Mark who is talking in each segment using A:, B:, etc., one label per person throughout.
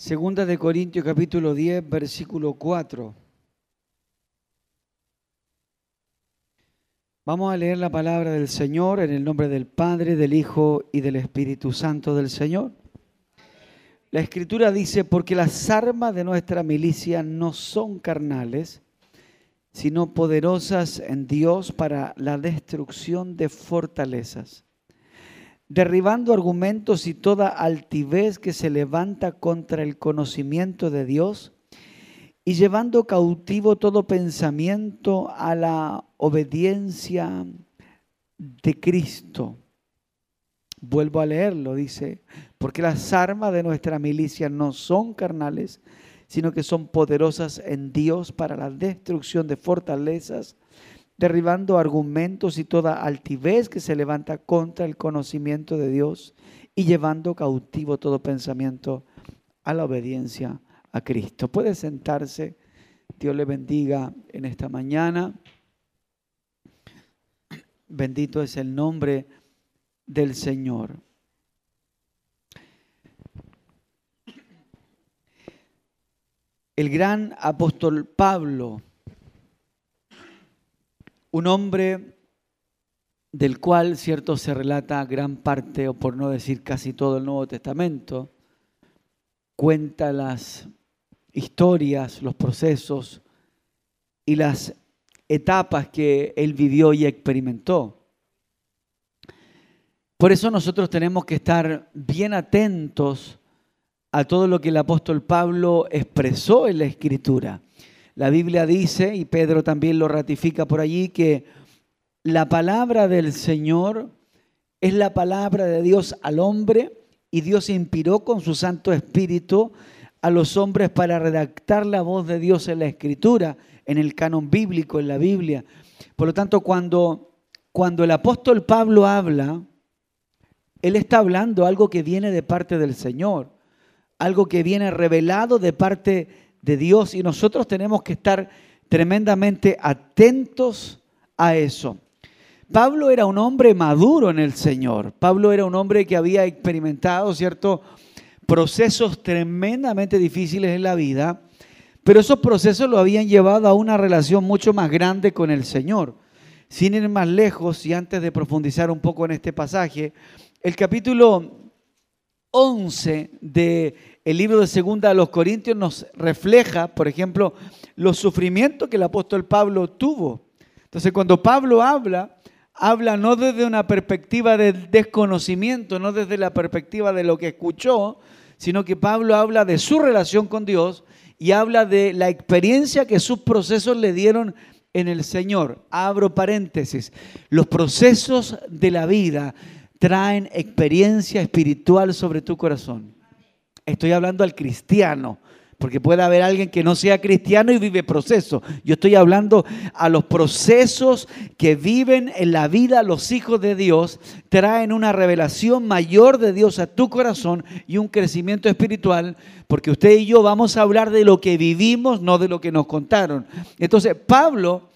A: Segunda de Corintios capítulo 10, versículo 4. Vamos a leer la palabra del Señor en el nombre del Padre, del Hijo y del Espíritu Santo del Señor. La Escritura dice, porque las armas de nuestra milicia no son carnales, sino poderosas en Dios para la destrucción de fortalezas derribando argumentos y toda altivez que se levanta contra el conocimiento de Dios y llevando cautivo todo pensamiento a la obediencia de Cristo. Vuelvo a leerlo, dice, porque las armas de nuestra milicia no son carnales, sino que son poderosas en Dios para la destrucción de fortalezas derribando argumentos y toda altivez que se levanta contra el conocimiento de Dios y llevando cautivo todo pensamiento a la obediencia a Cristo. Puede sentarse. Dios le bendiga en esta mañana. Bendito es el nombre del Señor. El gran apóstol Pablo un hombre del cual, cierto, se relata gran parte, o por no decir casi todo el Nuevo Testamento, cuenta las historias, los procesos y las etapas que él vivió y experimentó. Por eso nosotros tenemos que estar bien atentos a todo lo que el apóstol Pablo expresó en la escritura. La Biblia dice, y Pedro también lo ratifica por allí, que la palabra del Señor es la palabra de Dios al hombre y Dios inspiró con su Santo Espíritu a los hombres para redactar la voz de Dios en la Escritura, en el canon bíblico, en la Biblia. Por lo tanto, cuando, cuando el apóstol Pablo habla, él está hablando algo que viene de parte del Señor, algo que viene revelado de parte de Dios y nosotros tenemos que estar tremendamente atentos a eso. Pablo era un hombre maduro en el Señor. Pablo era un hombre que había experimentado, ¿cierto? Procesos tremendamente difíciles en la vida, pero esos procesos lo habían llevado a una relación mucho más grande con el Señor. Sin ir más lejos y antes de profundizar un poco en este pasaje, el capítulo 11 de el libro de Segunda a los Corintios nos refleja, por ejemplo, los sufrimientos que el apóstol Pablo tuvo. Entonces, cuando Pablo habla, habla no desde una perspectiva de desconocimiento, no desde la perspectiva de lo que escuchó, sino que Pablo habla de su relación con Dios y habla de la experiencia que sus procesos le dieron en el Señor. Abro paréntesis. Los procesos de la vida traen experiencia espiritual sobre tu corazón. Estoy hablando al cristiano, porque puede haber alguien que no sea cristiano y vive procesos. Yo estoy hablando a los procesos que viven en la vida los hijos de Dios, traen una revelación mayor de Dios a tu corazón y un crecimiento espiritual, porque usted y yo vamos a hablar de lo que vivimos, no de lo que nos contaron. Entonces, Pablo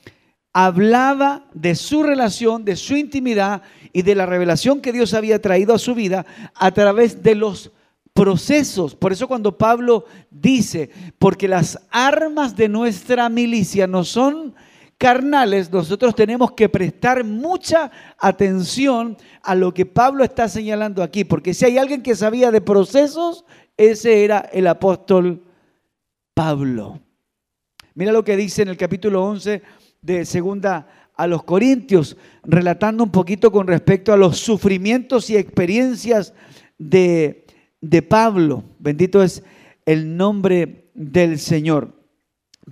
A: hablaba de su relación, de su intimidad y de la revelación que Dios había traído a su vida a través de los procesos. Por eso cuando Pablo dice, porque las armas de nuestra milicia no son carnales, nosotros tenemos que prestar mucha atención a lo que Pablo está señalando aquí, porque si hay alguien que sabía de procesos, ese era el apóstol Pablo. Mira lo que dice en el capítulo 11 de segunda a los Corintios, relatando un poquito con respecto a los sufrimientos y experiencias de de Pablo. Bendito es el nombre del Señor.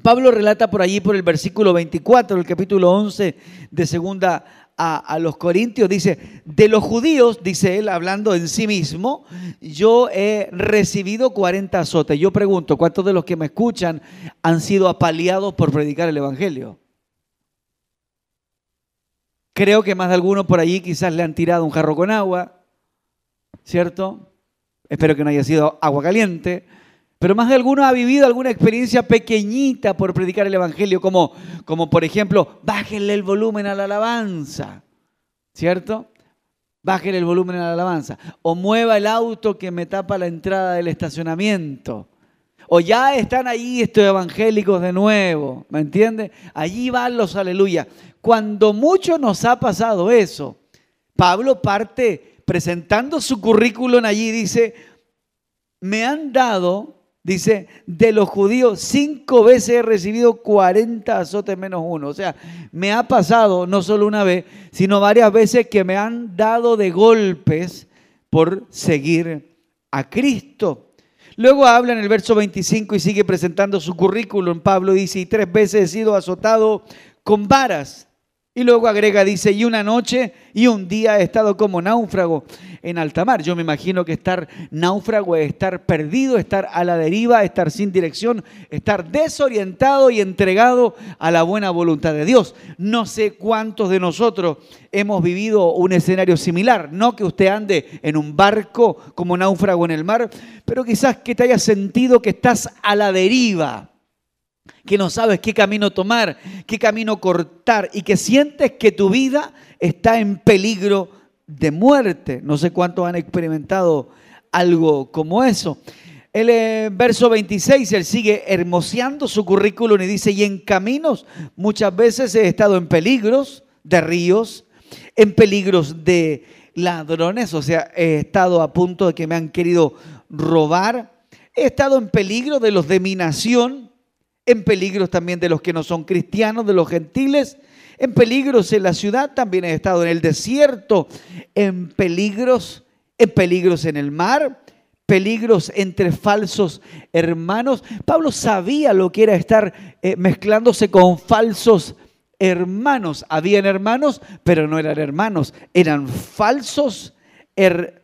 A: Pablo relata por allí, por el versículo 24 del capítulo 11 de segunda a, los Corintios, dice, de los judíos, dice él, hablando en sí mismo, yo he recibido 40 azotes. Yo pregunto, ¿cuántos de los que me escuchan han sido apaleados por predicar el Evangelio? Creo que más de algunos por allí quizás le han tirado un jarro con agua, ¿cierto? Espero que no haya sido agua caliente. Pero más de alguno ha vivido alguna experiencia pequeñita por predicar el Evangelio, como, como por ejemplo, bájenle el volumen a la alabanza, ¿cierto? Bájenle el volumen a la alabanza. O mueva el auto que me tapa la entrada del estacionamiento. O ya están ahí estos evangélicos de nuevo, ¿me entiende? Allí van los aleluya. Cuando mucho nos ha pasado eso, Pablo parte presentando su currículum allí, dice, me han dado, dice, de los judíos cinco veces he recibido 40 azotes menos uno. O sea, me ha pasado no solo una vez, sino varias veces que me han dado de golpes por seguir a Cristo. Luego habla en el verso 25 y sigue presentando su currículum. Pablo dice, y tres veces he sido azotado con varas. Y luego agrega, dice, y una noche y un día he estado como náufrago en alta mar. Yo me imagino que estar náufrago es estar perdido, estar a la deriva, estar sin dirección, estar desorientado y entregado a la buena voluntad de Dios. No sé cuántos de nosotros hemos vivido un escenario similar. No que usted ande en un barco como náufrago en el mar, pero quizás que te haya sentido que estás a la deriva que no sabes qué camino tomar, qué camino cortar y que sientes que tu vida está en peligro de muerte. No sé cuántos han experimentado algo como eso. El eh, verso 26, él sigue hermoseando su currículum y dice, y en caminos muchas veces he estado en peligros de ríos, en peligros de ladrones, o sea, he estado a punto de que me han querido robar, he estado en peligro de los de mi nación, en peligros también de los que no son cristianos, de los gentiles, en peligros en la ciudad, también he estado en el desierto, en peligros, en peligros en el mar, peligros entre falsos hermanos. Pablo sabía lo que era estar eh, mezclándose con falsos hermanos. Habían hermanos, pero no eran hermanos, eran falsos hermanos.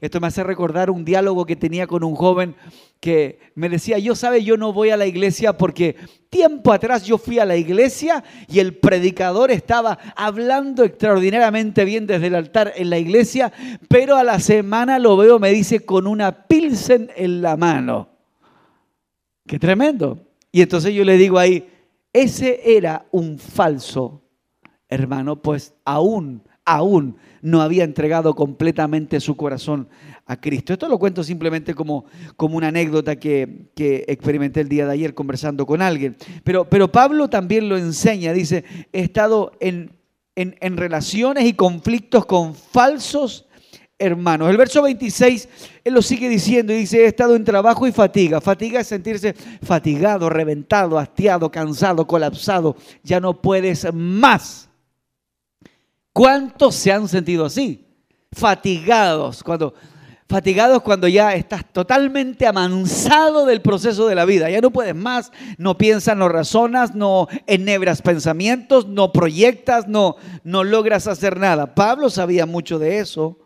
A: Esto me hace recordar un diálogo que tenía con un joven que me decía, yo sabe, yo no voy a la iglesia porque tiempo atrás yo fui a la iglesia y el predicador estaba hablando extraordinariamente bien desde el altar en la iglesia, pero a la semana lo veo, me dice, con una pilsen en la mano. Qué tremendo. Y entonces yo le digo ahí, ese era un falso hermano, pues aún, aún no había entregado completamente su corazón a Cristo. Esto lo cuento simplemente como, como una anécdota que, experimenté el día de ayer conversando con alguien. Pero, pero Pablo también lo enseña, dice, he estado en, en, relaciones y conflictos con falsos hermanos. El verso 26, él lo sigue diciendo y dice, he estado en trabajo y fatiga. Fatiga es sentirse fatigado, reventado, hastiado, cansado, colapsado. Ya no puedes más. ¿Cuántos se han sentido así? Fatigados. Cuando fatigados cuando ya estás totalmente amansado del proceso de la vida. Ya no puedes más, no piensas, no razonas, no enhebras pensamientos, no proyectas, no, no logras hacer nada. Pablo sabía mucho de eso.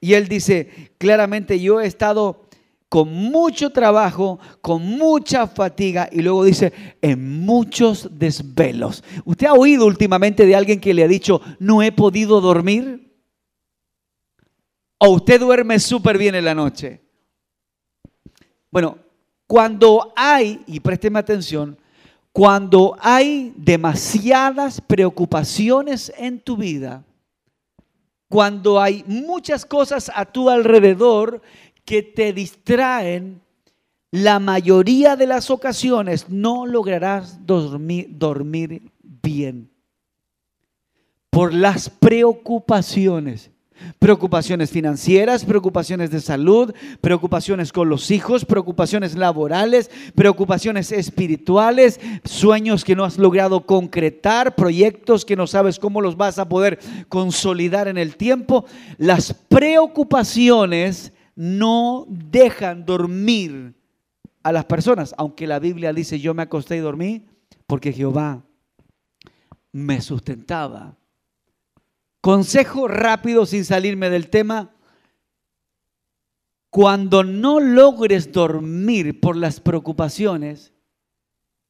A: Y él dice, claramente yo he estado con mucho trabajo, con mucha fatiga y luego dice, en muchos desvelos. ¿Usted ha oído últimamente de alguien que le ha dicho, no he podido dormir? ¿O usted duerme súper bien en la noche? Bueno, cuando hay, y présteme atención, cuando hay demasiadas preocupaciones en tu vida, cuando hay muchas cosas a tu alrededor que te distraen, la mayoría de las ocasiones no lograrás dormir, dormir bien por las preocupaciones. Preocupaciones financieras, preocupaciones de salud, preocupaciones con los hijos, preocupaciones laborales, preocupaciones espirituales, sueños que no has logrado concretar, proyectos que no sabes cómo los vas a poder consolidar en el tiempo. Las preocupaciones no dejan dormir a las personas, aunque la Biblia dice yo me acosté y dormí porque Jehová me sustentaba. Consejo rápido sin salirme del tema. Cuando no logres dormir por las preocupaciones,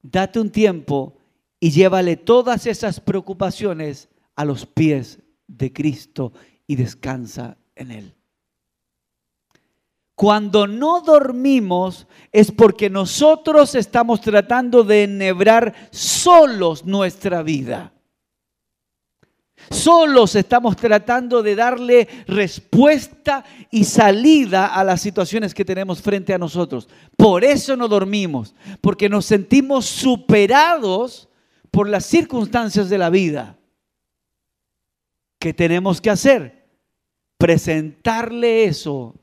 A: date un tiempo y llévale todas esas preocupaciones a los pies de Cristo y descansa en Él. Cuando no dormimos es porque nosotros estamos tratando de enhebrar solos nuestra vida. Solos estamos tratando de darle respuesta y salida a las situaciones que tenemos frente a nosotros. Por eso no dormimos, porque nos sentimos superados por las circunstancias de la vida. ¿Qué tenemos que hacer? Presentarle eso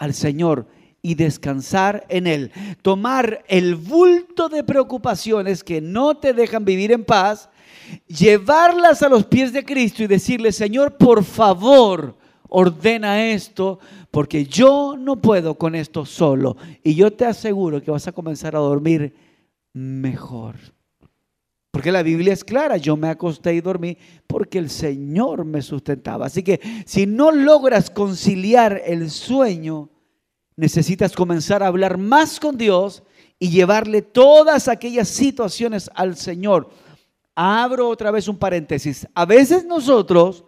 A: al Señor y descansar en Él. Tomar el bulto de preocupaciones que no te dejan vivir en paz, llevarlas a los pies de Cristo y decirle, Señor, por favor, ordena esto, porque yo no puedo con esto solo. Y yo te aseguro que vas a comenzar a dormir mejor. Porque la Biblia es clara, yo me acosté y dormí porque el Señor me sustentaba. Así que si no logras conciliar el sueño, necesitas comenzar a hablar más con Dios y llevarle todas aquellas situaciones al Señor. Abro otra vez un paréntesis. A veces nosotros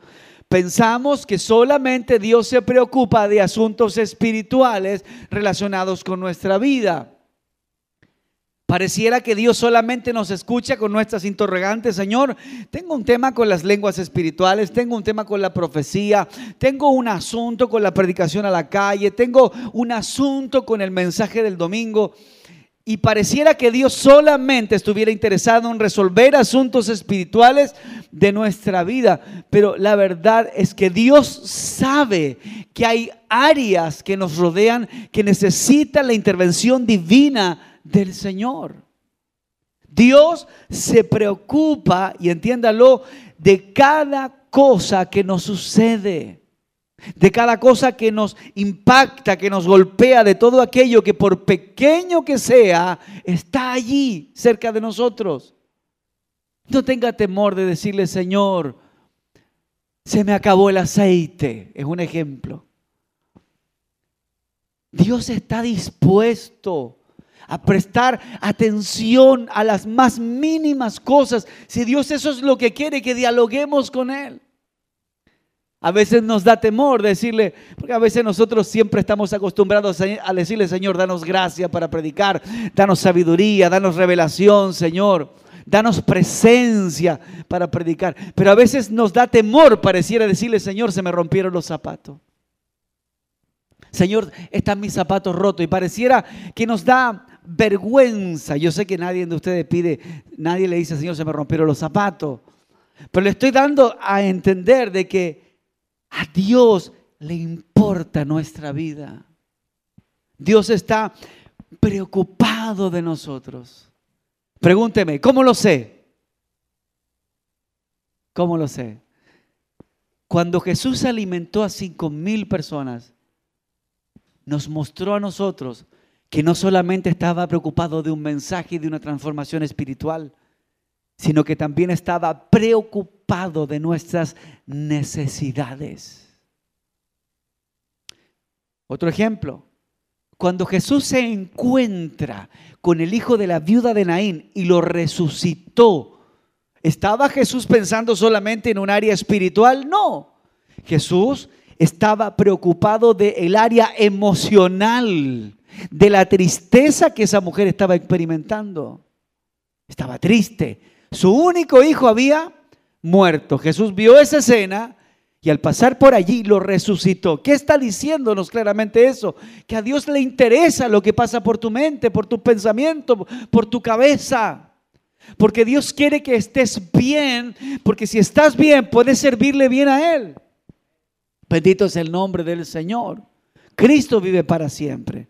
A: pensamos que solamente Dios se preocupa de asuntos espirituales relacionados con nuestra vida. Pareciera que Dios solamente nos escucha con nuestras interrogantes. Señor, tengo un tema con las lenguas espirituales, tengo un tema con la profecía, tengo un asunto con la predicación a la calle, tengo un asunto con el mensaje del domingo. Y pareciera que Dios solamente estuviera interesado en resolver asuntos espirituales de nuestra vida. Pero la verdad es que Dios sabe que hay áreas que nos rodean que necesitan la intervención divina del Señor. Dios se preocupa, y entiéndalo, de cada cosa que nos sucede, de cada cosa que nos impacta, que nos golpea, de todo aquello que por pequeño que sea, está allí cerca de nosotros. No tenga temor de decirle, Señor, se me acabó el aceite, es un ejemplo. Dios está dispuesto a prestar atención a las más mínimas cosas. Si Dios eso es lo que quiere, que dialoguemos con Él. A veces nos da temor decirle, porque a veces nosotros siempre estamos acostumbrados a decirle, Señor, danos gracia para predicar, danos sabiduría, danos revelación, Señor, danos presencia para predicar. Pero a veces nos da temor, pareciera decirle, Señor, se me rompieron los zapatos. Señor, están mis zapatos rotos y pareciera que nos da vergüenza. Yo sé que nadie de ustedes pide, nadie le dice, Señor, se me rompieron los zapatos. Pero le estoy dando a entender de que a Dios le importa nuestra vida. Dios está preocupado de nosotros. Pregúnteme, ¿cómo lo sé? ¿Cómo lo sé? Cuando Jesús alimentó a cinco mil personas, nos mostró a nosotros que no solamente estaba preocupado de un mensaje y de una transformación espiritual, sino que también estaba preocupado de nuestras necesidades. Otro ejemplo, cuando Jesús se encuentra con el hijo de la viuda de Naín y lo resucitó, ¿estaba Jesús pensando solamente en un área espiritual? No. Jesús estaba preocupado del el área emocional de la tristeza que esa mujer estaba experimentando. Estaba triste. Su único hijo había muerto. Jesús vio esa escena y al pasar por allí lo resucitó. ¿Qué está diciéndonos claramente eso? Que a Dios le interesa lo que pasa por tu mente, por tu pensamiento, por tu cabeza. Porque Dios quiere que estés bien, porque si estás bien puedes servirle bien a Él. Bendito es el nombre del Señor. Cristo vive para siempre.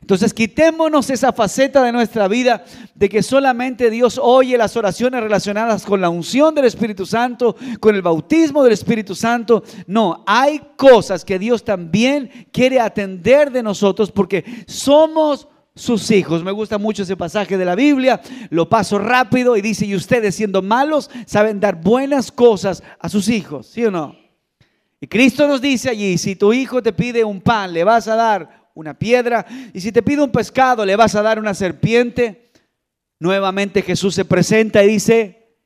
A: Entonces quitémonos esa faceta de nuestra vida de que solamente Dios oye las oraciones relacionadas con la unción del Espíritu Santo, con el bautismo del Espíritu Santo. No, hay cosas que Dios también quiere atender de nosotros porque somos sus hijos. Me gusta mucho ese pasaje de la Biblia, lo paso rápido y dice, y ustedes siendo malos saben dar buenas cosas a sus hijos, ¿sí o no? Y Cristo nos dice allí, si tu hijo te pide un pan, le vas a dar una piedra. Y si te pide un pescado, le vas a dar una serpiente. Nuevamente Jesús se presenta y dice,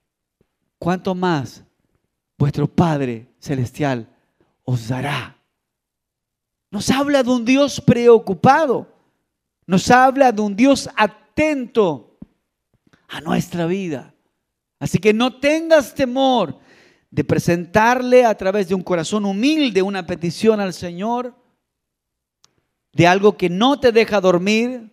A: ¿cuánto más vuestro Padre Celestial os dará? Nos habla de un Dios preocupado. Nos habla de un Dios atento a nuestra vida. Así que no tengas temor de presentarle a través de un corazón humilde una petición al Señor, de algo que no te deja dormir,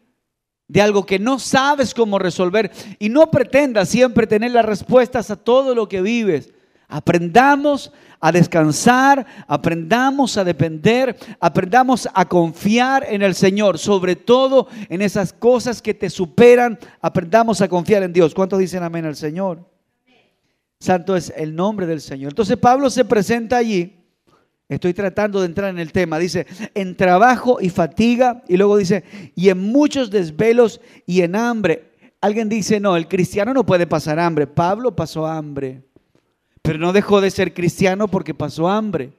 A: de algo que no sabes cómo resolver y no pretendas siempre tener las respuestas a todo lo que vives. Aprendamos a descansar, aprendamos a depender, aprendamos a confiar en el Señor, sobre todo en esas cosas que te superan, aprendamos a confiar en Dios. ¿Cuántos dicen amén al Señor? Santo es el nombre del Señor. Entonces Pablo se presenta allí. Estoy tratando de entrar en el tema. Dice, en trabajo y fatiga. Y luego dice, y en muchos desvelos y en hambre. Alguien dice, no, el cristiano no puede pasar hambre. Pablo pasó hambre. Pero no dejó de ser cristiano porque pasó hambre.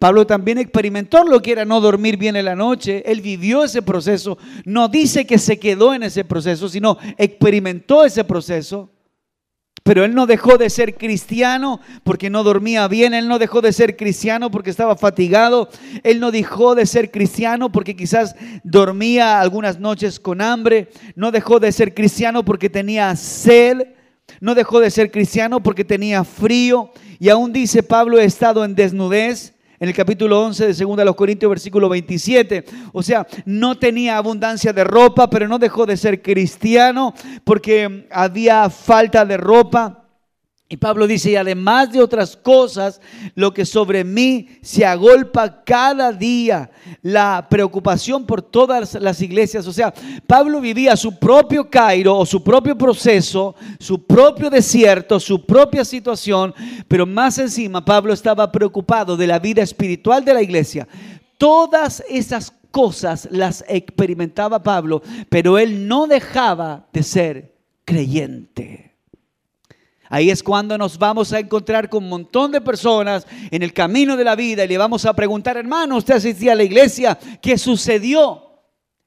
A: Pablo también experimentó lo que era no dormir bien en la noche. Él vivió ese proceso. No dice que se quedó en ese proceso, sino experimentó ese proceso. Pero él no dejó de ser cristiano porque no dormía bien, él no dejó de ser cristiano porque estaba fatigado, él no dejó de ser cristiano porque quizás dormía algunas noches con hambre, no dejó de ser cristiano porque tenía sed, no dejó de ser cristiano porque tenía frío. Y aún dice Pablo he estado en desnudez en el capítulo 11 de 2 los Corintios, versículo 27. O sea, no tenía abundancia de ropa, pero no dejó de ser cristiano porque había falta de ropa. Y Pablo dice, y además de otras cosas, lo que sobre mí se agolpa cada día, la preocupación por todas las iglesias. O sea, Pablo vivía su propio Cairo o su propio proceso, su propio desierto, su propia situación, pero más encima Pablo estaba preocupado de la vida espiritual de la iglesia. Todas esas cosas las experimentaba Pablo, pero él no dejaba de ser creyente. Ahí es cuando nos vamos a encontrar con un montón de personas en el camino de la vida y le vamos a preguntar, hermano, ¿usted asistía a la iglesia? ¿Qué sucedió?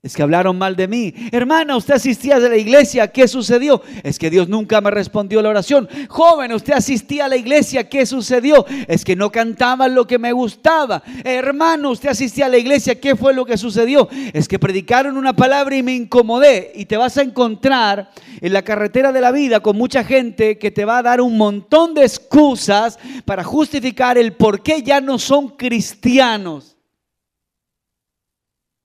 A: Es que hablaron mal de mí. Hermana, usted asistía a la iglesia, ¿qué sucedió? Es que Dios nunca me respondió la oración. Joven, usted asistía a la iglesia, ¿qué sucedió? Es que no cantaba lo que me gustaba. Hermano, usted asistía a la iglesia, ¿qué fue lo que sucedió? Es que predicaron una palabra y me incomodé. Y te vas a encontrar en la carretera de la vida con mucha gente que te va a dar un montón de excusas para justificar el por qué ya no son cristianos.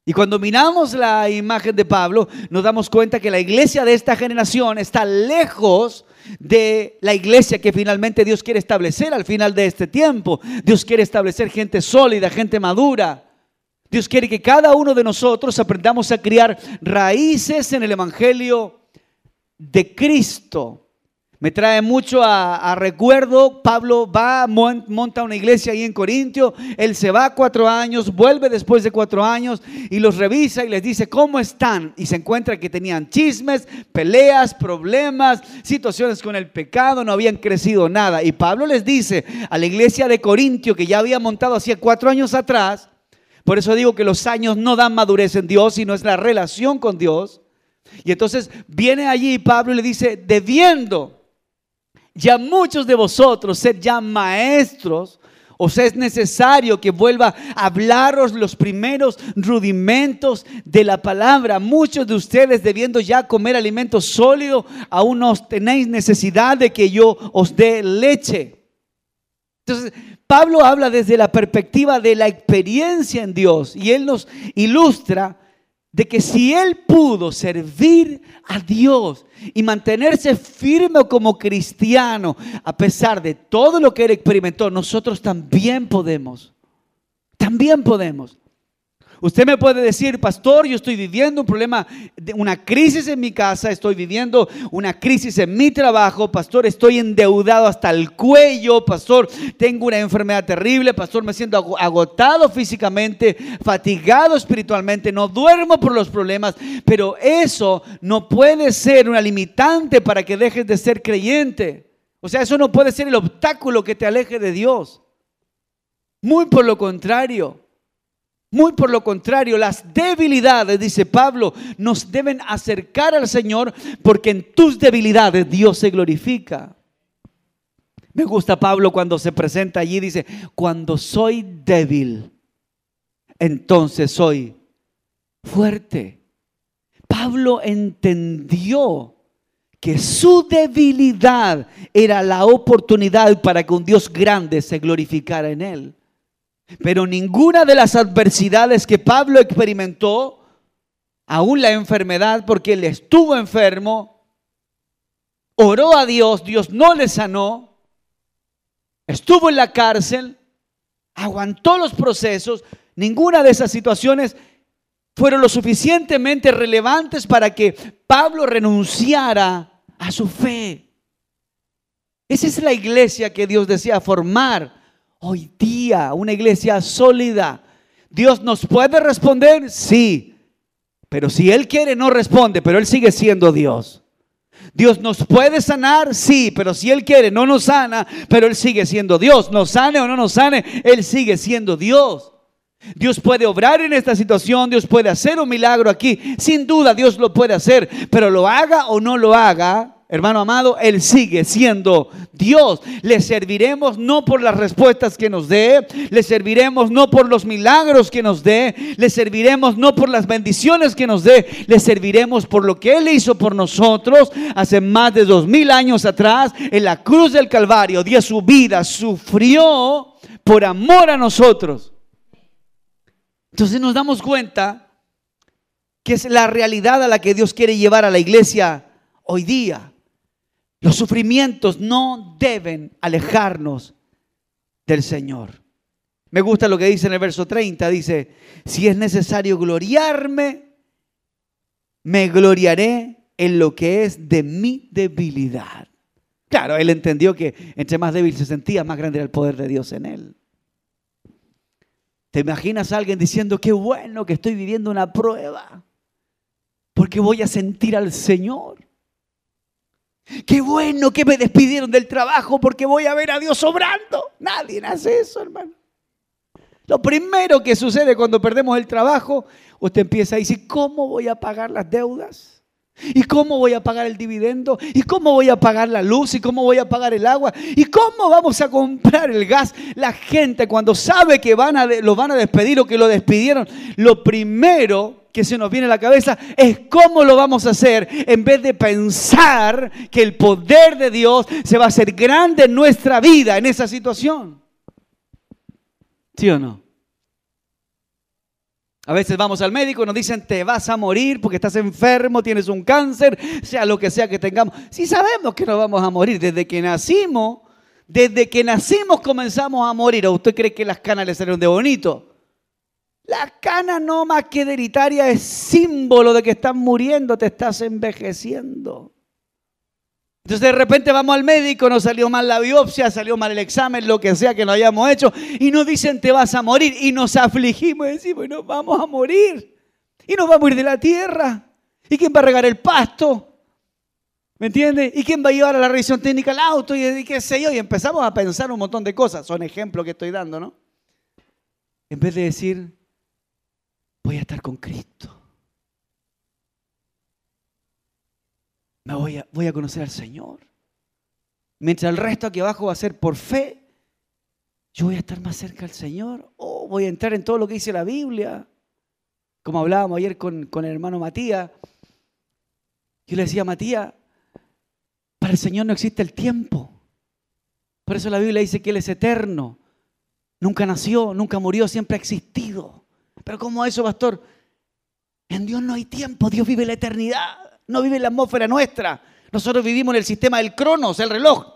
A: Y cuando miramos la imagen de Pablo, nos damos cuenta que la iglesia de esta generación está lejos de la iglesia que finalmente Dios quiere establecer al final de este tiempo. Dios quiere establecer gente sólida, gente madura. Dios quiere que cada uno de nosotros aprendamos a criar raíces en el Evangelio de Cristo. Me trae mucho a, recuerdo, Pablo va, monta una iglesia ahí en Corintio, él se va cuatro años, vuelve después de cuatro años y los revisa y les dice, ¿cómo están? Y se encuentra que tenían chismes, peleas, problemas, situaciones con el pecado, no habían crecido nada. Y Pablo les dice a la iglesia de Corintio, que ya había montado hacía cuatro años atrás, por eso digo que los años no dan madurez en Dios, sino es la relación con Dios. Y entonces viene allí Pablo y le dice, debiendo ya muchos de vosotros ser ya maestros, os es necesario que vuelva a hablaros los primeros rudimentos de la palabra. Muchos de ustedes debiendo ya comer alimento sólido, aún no tenéis necesidad de que yo os dé leche. Entonces, Pablo habla desde la perspectiva de la experiencia en Dios y él nos ilustra de que si él pudo servir a Dios y mantenerse firme como cristiano a pesar de todo lo que él experimentó, nosotros también podemos. También podemos. Usted me puede decir, pastor, yo estoy viviendo un problema, una crisis en mi casa, estoy viviendo una crisis en mi trabajo, pastor, estoy endeudado hasta el cuello, pastor, tengo una enfermedad terrible, pastor, me siento agotado físicamente, fatigado espiritualmente, no duermo por los problemas, pero eso no puede ser una limitante para que dejes de ser creyente. O sea, eso no puede ser el obstáculo que te aleje de Dios. Muy por lo contrario. Muy por lo contrario, las debilidades, dice Pablo, nos deben acercar al Señor porque en tus debilidades Dios se glorifica. Me gusta Pablo cuando se presenta allí, dice, cuando soy débil, entonces soy fuerte. Pablo entendió que su debilidad era la oportunidad para que un Dios grande se glorificara en él. Pero ninguna de las adversidades que Pablo experimentó, aún la enfermedad, porque él estuvo enfermo, oró a Dios, Dios no le sanó, estuvo en la cárcel, aguantó los procesos, ninguna de esas situaciones fueron lo suficientemente relevantes para que Pablo renunciara a su fe. Esa es la iglesia que Dios desea formar hoy día, una iglesia sólida. Dios nos puede responder, sí, pero si Él quiere no responde, pero Él sigue siendo Dios. Dios nos puede sanar, sí, pero si Él quiere no nos sana, pero Él sigue siendo Dios. Nos sane o no nos sane, Él sigue siendo Dios. Dios puede obrar en esta situación, Dios puede hacer un milagro aquí. Sin duda Dios lo puede hacer, pero lo haga o no lo haga, hermano amado, Él sigue siendo Dios. Le serviremos no por las respuestas que nos dé, le serviremos no por los milagros que nos dé, le serviremos no por las bendiciones que nos dé, le serviremos por lo que Él hizo por nosotros hace más de dos mil años atrás en la cruz del Calvario. Dio su vida, sufrió por amor a nosotros. Entonces nos damos cuenta que es la realidad a la que Dios quiere llevar a la iglesia hoy día. Los sufrimientos no deben alejarnos del Señor. Me gusta lo que dice en el verso 30, dice, si es necesario gloriarme, me gloriaré en lo que es de mi debilidad. Claro, él entendió que entre más débil se sentía, más grande era el poder de Dios en él. ¿Te imaginas a alguien diciendo, qué bueno que estoy viviendo una prueba? Porque voy a sentir al Señor. Qué bueno que me despidieron del trabajo porque voy a ver a Dios obrando. Nadie hace eso, hermano. Lo primero que sucede cuando perdemos el trabajo, usted empieza a decir, ¿cómo voy a pagar las deudas? ¿Y cómo voy a pagar el dividendo? ¿Y cómo voy a pagar la luz? ¿Y cómo voy a pagar el agua? ¿Y cómo vamos a comprar el gas? La gente cuando sabe que van a, lo van a despedir o que lo despidieron, lo primero que se nos viene a la cabeza es cómo lo vamos a hacer en vez de pensar que el poder de Dios se va a hacer grande en nuestra vida en esa situación. ¿Sí o no? A veces vamos al médico y nos dicen te vas a morir porque estás enfermo, tienes un cáncer, sea lo que sea que tengamos. Si sabemos que nos vamos a morir desde que nacimos, desde que nacimos comenzamos a morir. ¿O usted cree que las canas le salieron de bonito? La cana no más que hereditaria es símbolo de que estás muriendo, te estás envejeciendo. Entonces de repente vamos al médico, nos salió mal la biopsia, salió mal el examen, lo que sea que no hayamos hecho, y nos dicen te vas a morir, y nos afligimos y decimos, nos vamos a morir, y nos vamos a ir de la tierra. ¿Y quién va a regar el pasto? ¿Me entiende? ¿Y quién va a llevar a la revisión técnica el auto? Y qué sé yo, y empezamos a pensar un montón de cosas, son ejemplos que estoy dando, ¿no? En vez de decir, voy a estar con Cristo. me voy a, voy a conocer al Señor. Mientras el resto aquí abajo va a ser por fe, yo voy a estar más cerca al Señor. O voy a entrar en todo lo que dice la Biblia. Como hablábamos ayer con, con el hermano Matías. Yo le decía a Matías, para el Señor no existe el tiempo. Por eso la Biblia dice que Él es eterno. Nunca nació, nunca murió, siempre ha existido. Pero ¿cómo eso, pastor? En Dios no hay tiempo, Dios vive la eternidad no vive la atmósfera nuestra. Nosotros vivimos en el sistema del cronos, el reloj.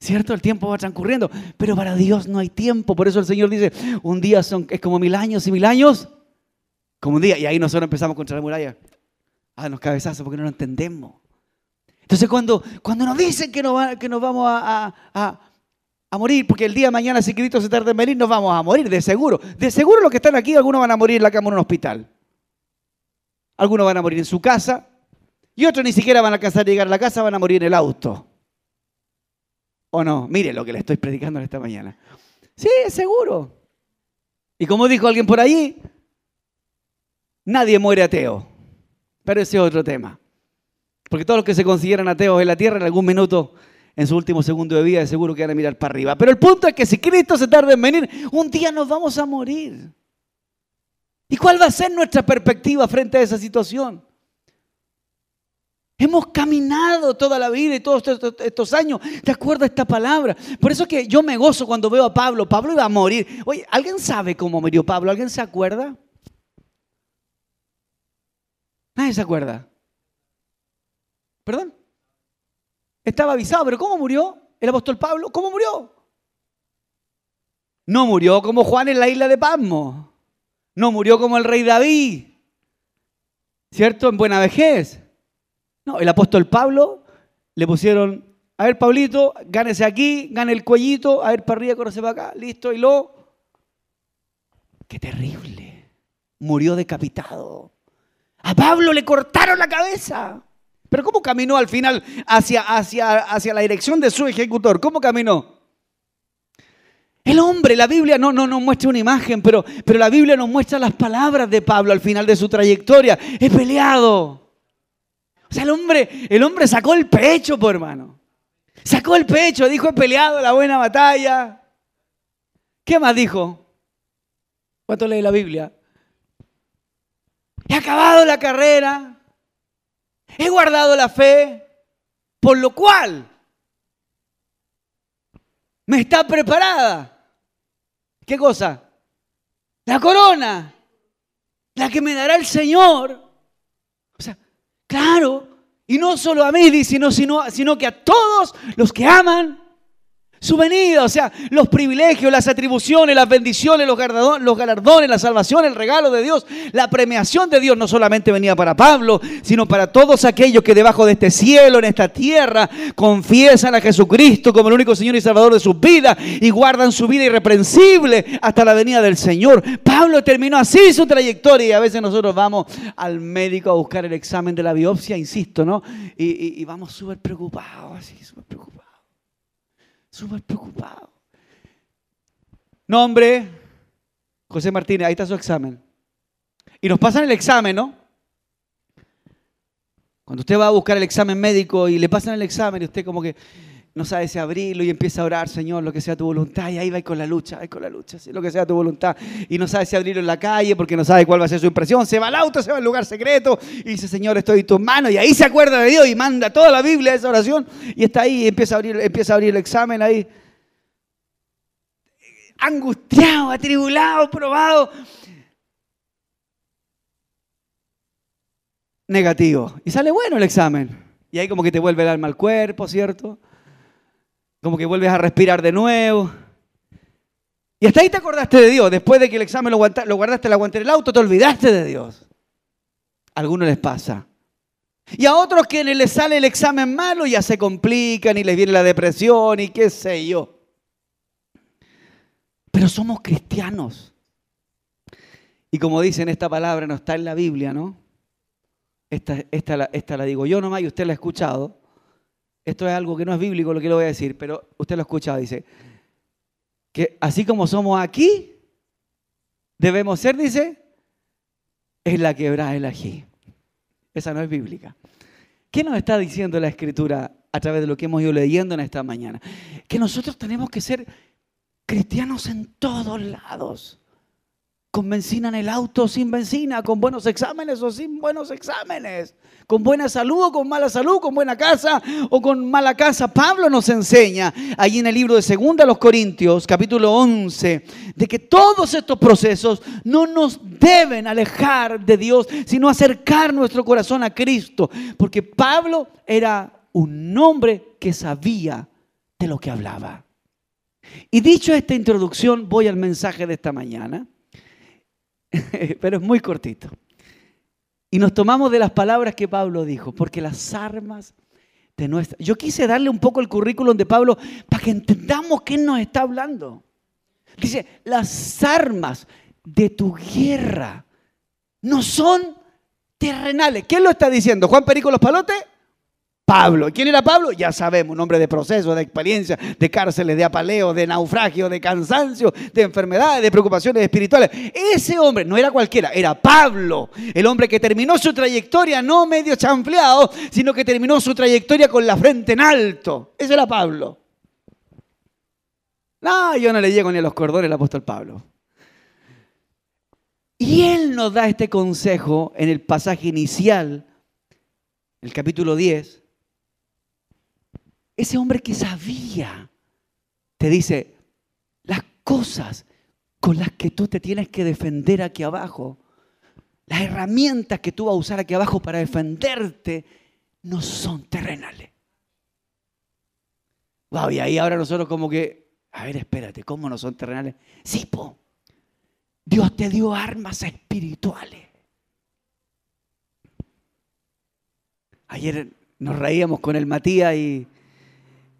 A: ¿Cierto? El tiempo va transcurriendo, pero para Dios no hay tiempo. Por eso el Señor dice, un día son, es como mil años y mil años, como un día. Y ahí nosotros empezamos contra la muralla. A darnos cabezazos porque no lo entendemos. Entonces cuando, cuando nos dicen que nos, que nos vamos a, morir, porque el día de mañana si Cristo se tarda en venir, nos vamos a morir, de seguro. De seguro los que están aquí, algunos van a morir en la cama en un hospital. Algunos van a morir en su casa y otros ni siquiera van a alcanzar a llegar a la casa, van a morir en el auto. ¿O no? Mire lo que le estoy predicando esta mañana. Sí, seguro. Y como dijo alguien por allí, nadie muere ateo. Pero ese es otro tema. Porque todos los que se consideran ateos en la tierra en algún minuto, en su último segundo de vida, seguro que van a mirar para arriba. Pero el punto es que si Cristo se tarda en venir, un día nos vamos a morir. ¿Y cuál va a ser nuestra perspectiva frente a esa situación? Hemos caminado toda la vida y todos estos, años de acuerdo a esta palabra. Por eso que yo me gozo cuando veo a Pablo. Pablo iba a morir. Oye, ¿alguien sabe cómo murió Pablo? ¿Alguien se acuerda? Nadie se acuerda. ¿Perdón? Estaba avisado, pero ¿cómo murió el apóstol Pablo? ¿Cómo murió? No murió como Juan en la isla de Pasmo. No murió como el rey David. ¿Cierto? En buena vejez. No, el apóstol Pablo le pusieron, a ver, Pablito, gánese aquí, gane el cuellito, a ver, para arriba, para acá, listo, y lo... ¡Qué terrible! Murió decapitado. A Pablo le cortaron la cabeza. Pero ¿cómo caminó al final hacia, hacia, hacia la dirección de su ejecutor? ¿Cómo caminó? El hombre, la Biblia no, no nos muestra una imagen, pero, pero la Biblia nos muestra las palabras de Pablo al final de su trayectoria. He peleado, o sea, el hombre, el hombre sacó el pecho, por hermano. Sacó el pecho, dijo, he peleado la buena batalla. ¿Qué más dijo? ¿Cuánto lee la Biblia? He acabado la carrera. He guardado la fe. Por lo cual me está preparada. ¿Qué cosa? La corona. La que me dará el Señor Claro. Y no solo a mí, sino, sino, sino que a todos los que aman su venida, o sea, los privilegios, las atribuciones, las bendiciones, los galardones, la salvación, el regalo de Dios, la premiación de Dios no solamente venía para Pablo, sino para todos aquellos que debajo de este cielo, en esta tierra, confiesan a Jesucristo como el único Señor y Salvador de sus vidas y guardan su vida irreprensible hasta la venida del Señor. Pablo terminó así su trayectoria y a veces nosotros vamos al médico a buscar el examen de la biopsia, insisto, ¿no? Y, y vamos súper preocupados, así, súper preocupados súper preocupado. Nombre, José Martínez, ahí está su examen. Y nos pasan el examen, ¿no? Cuando usted va a buscar el examen médico y le pasan el examen y usted como que no sabe si abrirlo y empieza a orar, Señor, lo que sea tu voluntad, y ahí va con la lucha, ahí con la lucha, lo que sea tu voluntad, y no sabe si abrirlo en la calle porque no sabe cuál va a ser su impresión, se va al auto, se va al lugar secreto, y dice, Señor, estoy en tus manos, y ahí se acuerda de Dios y manda toda la Biblia a esa oración, y está ahí, y empieza a abrir, empieza a abrir el examen ahí, angustiado, atribulado, probado. Negativo. Y sale bueno el examen. Y ahí como que te vuelve el alma al cuerpo, ¿cierto? Como que vuelves a respirar de nuevo. Y hasta ahí te acordaste de Dios. Después de que el examen lo, guardaste, la guante en el auto, te olvidaste de Dios. A algunos les pasa. Y a otros que les sale el examen malo ya se complican y les viene la depresión y qué sé yo. Pero somos cristianos. Y como dicen, esta palabra no está en la Biblia, ¿no? Esta, esta, esta la digo yo nomás y usted la ha escuchado. Esto es algo que no es bíblico lo que le voy a decir, pero usted lo ha escuchado, dice, que así como somos aquí, debemos ser, dice, es la quebrada el ají. Esa no es bíblica. ¿Qué nos está diciendo la escritura a través de lo que hemos ido leyendo en esta mañana? Que nosotros tenemos que ser cristianos en todos lados con benzina en el auto, sin benzina, con buenos exámenes o sin buenos exámenes, con buena salud o con mala salud, con buena casa o con mala casa. Pablo nos enseña ahí en el libro de Segunda a los Corintios, capítulo 11, de que todos estos procesos no nos deben alejar de Dios, sino acercar nuestro corazón a Cristo, porque Pablo era un hombre que sabía de lo que hablaba. Y dicho esta introducción, voy al mensaje de esta mañana. pero es muy cortito. Y nos tomamos de las palabras que Pablo dijo, porque las armas de nuestra... Yo quise darle un poco el currículum de Pablo para que entendamos qué nos está hablando. Dice, las armas de tu guerra no son terrenales. ¿Quién lo está diciendo? ¿Juan Perico Los Palotes? Pablo. ¿Quién era Pablo? Ya sabemos, un hombre de proceso, de experiencia, de cárceles, de apaleo, de naufragio, de cansancio, de enfermedades, de preocupaciones espirituales. Ese hombre no era cualquiera, era Pablo, el hombre que terminó su trayectoria no medio chanfleado, sino que terminó su trayectoria con la frente en alto. Ese era Pablo. No, yo no le llego ni a los cordones al apóstol Pablo. Y él nos da este consejo en el pasaje inicial el capítulo 10, ese hombre que sabía, te dice, las cosas con las que tú te tienes que defender aquí abajo, las herramientas que tú vas a usar aquí abajo para defenderte, no son terrenales. Wow, y ahí ahora nosotros como que, a ver, espérate, ¿cómo no son terrenales? Sí, po. Dios te dio armas espirituales. Ayer nos reíamos con el Matías y,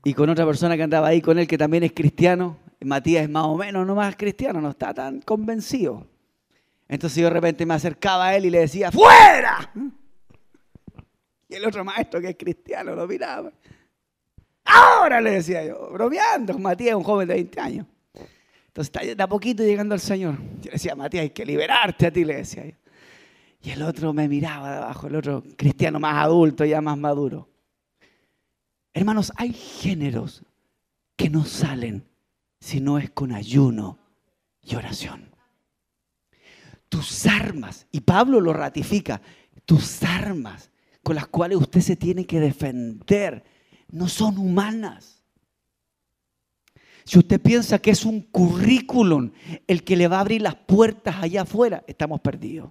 A: y con otra persona que andaba ahí con él que también es cristiano. Matías es más o menos no más cristiano, no está tan convencido. Entonces yo de repente me acercaba a él y le decía, ¡fuera! Y el otro maestro que es cristiano lo miraba. Ahora le decía yo, bromeando. Matías es un joven de 20 años. Entonces está de a poquito llegando al Señor. Yo le decía, Matías, hay que liberarte a ti, le decía yo. Y el otro me miraba de abajo, el otro cristiano más adulto, ya más maduro. Hermanos, hay géneros que no salen si no es con ayuno y oración. Tus armas, y Pablo lo ratifica, tus armas con las cuales usted se tiene que defender no son humanas. Si usted piensa que es un currículum el que le va a abrir las puertas allá afuera, estamos perdidos.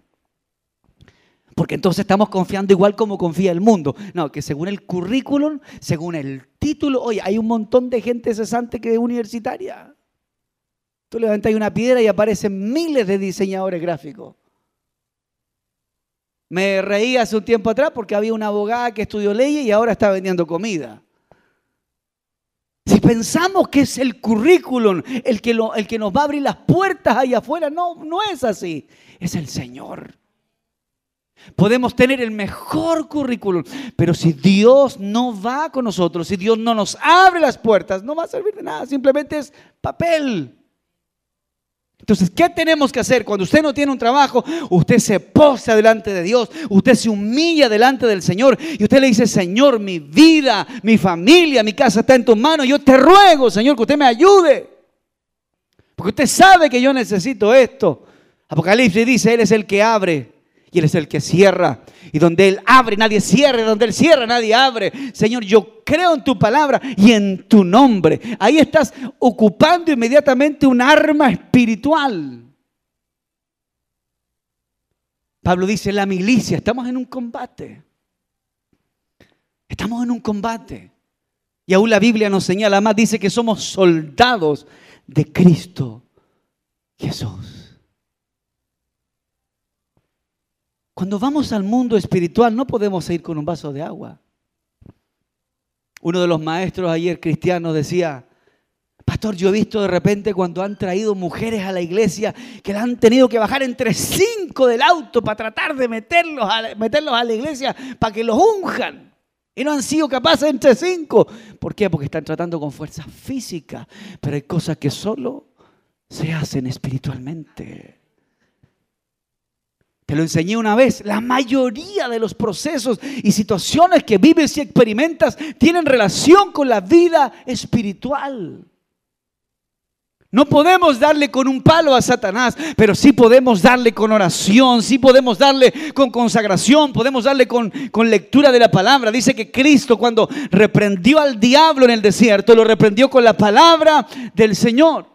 A: Porque entonces estamos confiando igual como confía el mundo. No, que según el currículum, según el título, oye, hay un montón de gente cesante que es universitaria. Tú levantas una piedra y aparecen miles de diseñadores gráficos. Me reí hace un tiempo atrás porque había una abogada que estudió leyes y ahora está vendiendo comida. Si pensamos que es el currículum el que, el que nos va a abrir las puertas allá afuera, no, no es así. Es el Señor. Podemos tener el mejor currículum, pero si Dios no va con nosotros, si Dios no nos abre las puertas, no va a servir de nada, simplemente es papel. Entonces, ¿qué tenemos que hacer? Cuando usted no tiene un trabajo, usted se posa delante de Dios, usted se humilla delante del Señor y usted le dice, Señor, mi vida, mi familia, mi casa está en tus manos. Yo te ruego, Señor, que usted me ayude. Porque usted sabe que yo necesito esto. Apocalipsis dice, Él es el que abre y Él es el que cierra. Y donde Él abre, nadie cierra. Donde Él cierra, nadie abre. Señor, yo creo en tu palabra y en tu nombre. Ahí estás ocupando inmediatamente un arma espiritual. Pablo dice, la milicia, estamos en un combate. Estamos en un combate. Y aún la Biblia nos señala más, dice que somos soldados de Cristo Jesús. Cuando vamos al mundo espiritual no podemos ir con un vaso de agua. Uno de los maestros ayer cristianos decía, Pastor, yo he visto de repente cuando han traído mujeres a la iglesia que la han tenido que bajar entre cinco del auto para tratar de meterlos a, meterlos a la iglesia para que los unjan. Y no han sido capaces entre cinco. ¿Por qué? Porque están tratando con fuerza física. Pero hay cosas que solo se hacen espiritualmente. Te lo enseñé una vez, la mayoría de los procesos y situaciones que vives y experimentas tienen relación con la vida espiritual. No podemos darle con un palo a Satanás, pero sí podemos darle con oración, sí podemos darle con consagración, podemos darle con, con, lectura de la palabra. Dice que Cristo cuando reprendió al diablo en el desierto, lo reprendió con la palabra del Señor.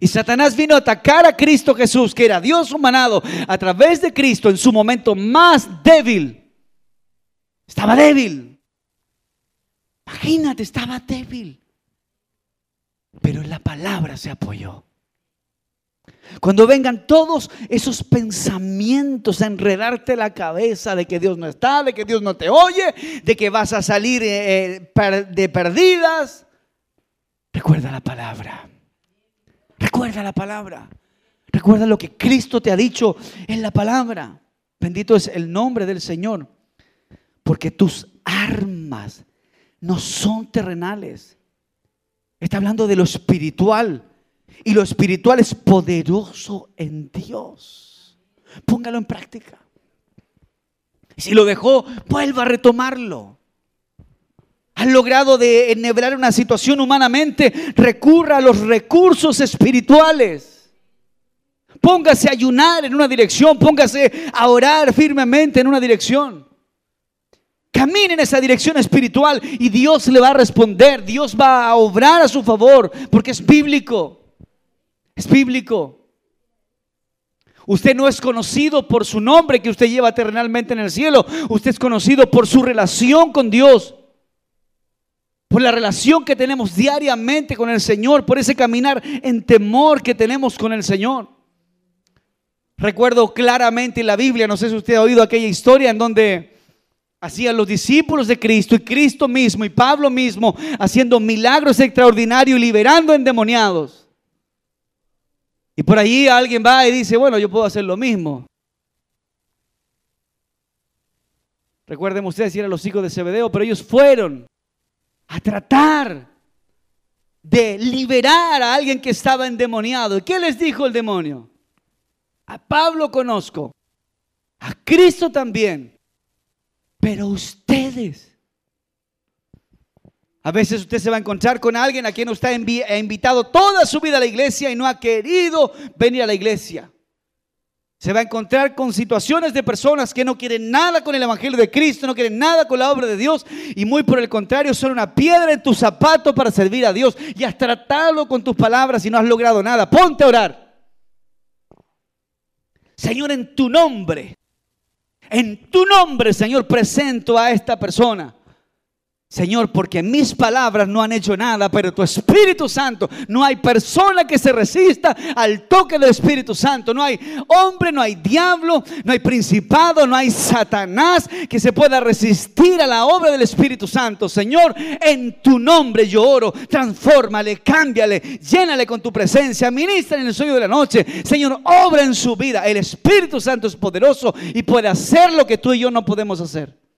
A: Y Satanás vino a atacar a Cristo Jesús, que era Dios humanado, a través de Cristo en su momento más débil. Estaba débil. Imagínate, estaba débil. Pero la palabra se apoyó. Cuando vengan todos esos pensamientos a enredarte la cabeza de que Dios no está, de que Dios no te oye, de que vas a salir eh, eh, de perdidas, recuerda la palabra. Recuerda la palabra. Recuerda lo que Cristo te ha dicho en la palabra. Bendito es el nombre del Señor. Porque tus armas no son terrenales. Está hablando de lo espiritual. Y lo espiritual es poderoso en Dios. Póngalo en práctica. Si lo dejó, vuelva a retomarlo has logrado de enhebrar una situación humanamente, recurra a los recursos espirituales. Póngase a ayunar en una dirección, póngase a orar firmemente en una dirección. Camine en esa dirección espiritual y Dios le va a responder, Dios va a obrar a su favor, porque es bíblico. Es bíblico. Usted no es conocido por su nombre que usted lleva terrenalmente en el cielo. Usted es conocido por su relación con Dios. Por la relación que tenemos diariamente con el Señor. Por ese caminar en temor que tenemos con el Señor. Recuerdo claramente en la Biblia, no sé si usted ha oído aquella historia en donde hacían los discípulos de Cristo y Cristo mismo y Pablo mismo haciendo milagros extraordinarios y liberando endemoniados. Y por allí alguien va y dice, bueno, yo puedo hacer lo mismo. Recuerden ustedes si eran los hijos de Zebedeo, pero ellos fueron a tratar de liberar a alguien que estaba endemoniado. ¿Y qué les dijo el demonio? A Pablo conozco, a Cristo también, pero ustedes a veces usted se va a encontrar con alguien a quien usted ha invitado toda su vida a la iglesia y no ha querido venir a la iglesia. Se va a encontrar con situaciones de personas que no quieren nada con el Evangelio de Cristo, no quieren nada con la obra de Dios y muy por el contrario son una piedra en tu zapato para servir a Dios y has tratado con tus palabras y no has logrado nada. Ponte a orar. Señor, en tu nombre, en tu nombre, Señor, presento a esta persona. Señor, porque mis palabras no han hecho nada, pero tu Espíritu Santo, no hay persona que se resista al toque del Espíritu Santo. No hay hombre, no hay diablo, no hay principado, no hay Satanás que se pueda resistir a la obra del Espíritu Santo. Señor, en tu nombre yo oro, transfórmale, cámbiale, llénale con tu presencia, ministra en el sueño de la noche. Señor, obra en su vida. El Espíritu Santo es poderoso y puede hacer lo que tú y yo no podemos hacer.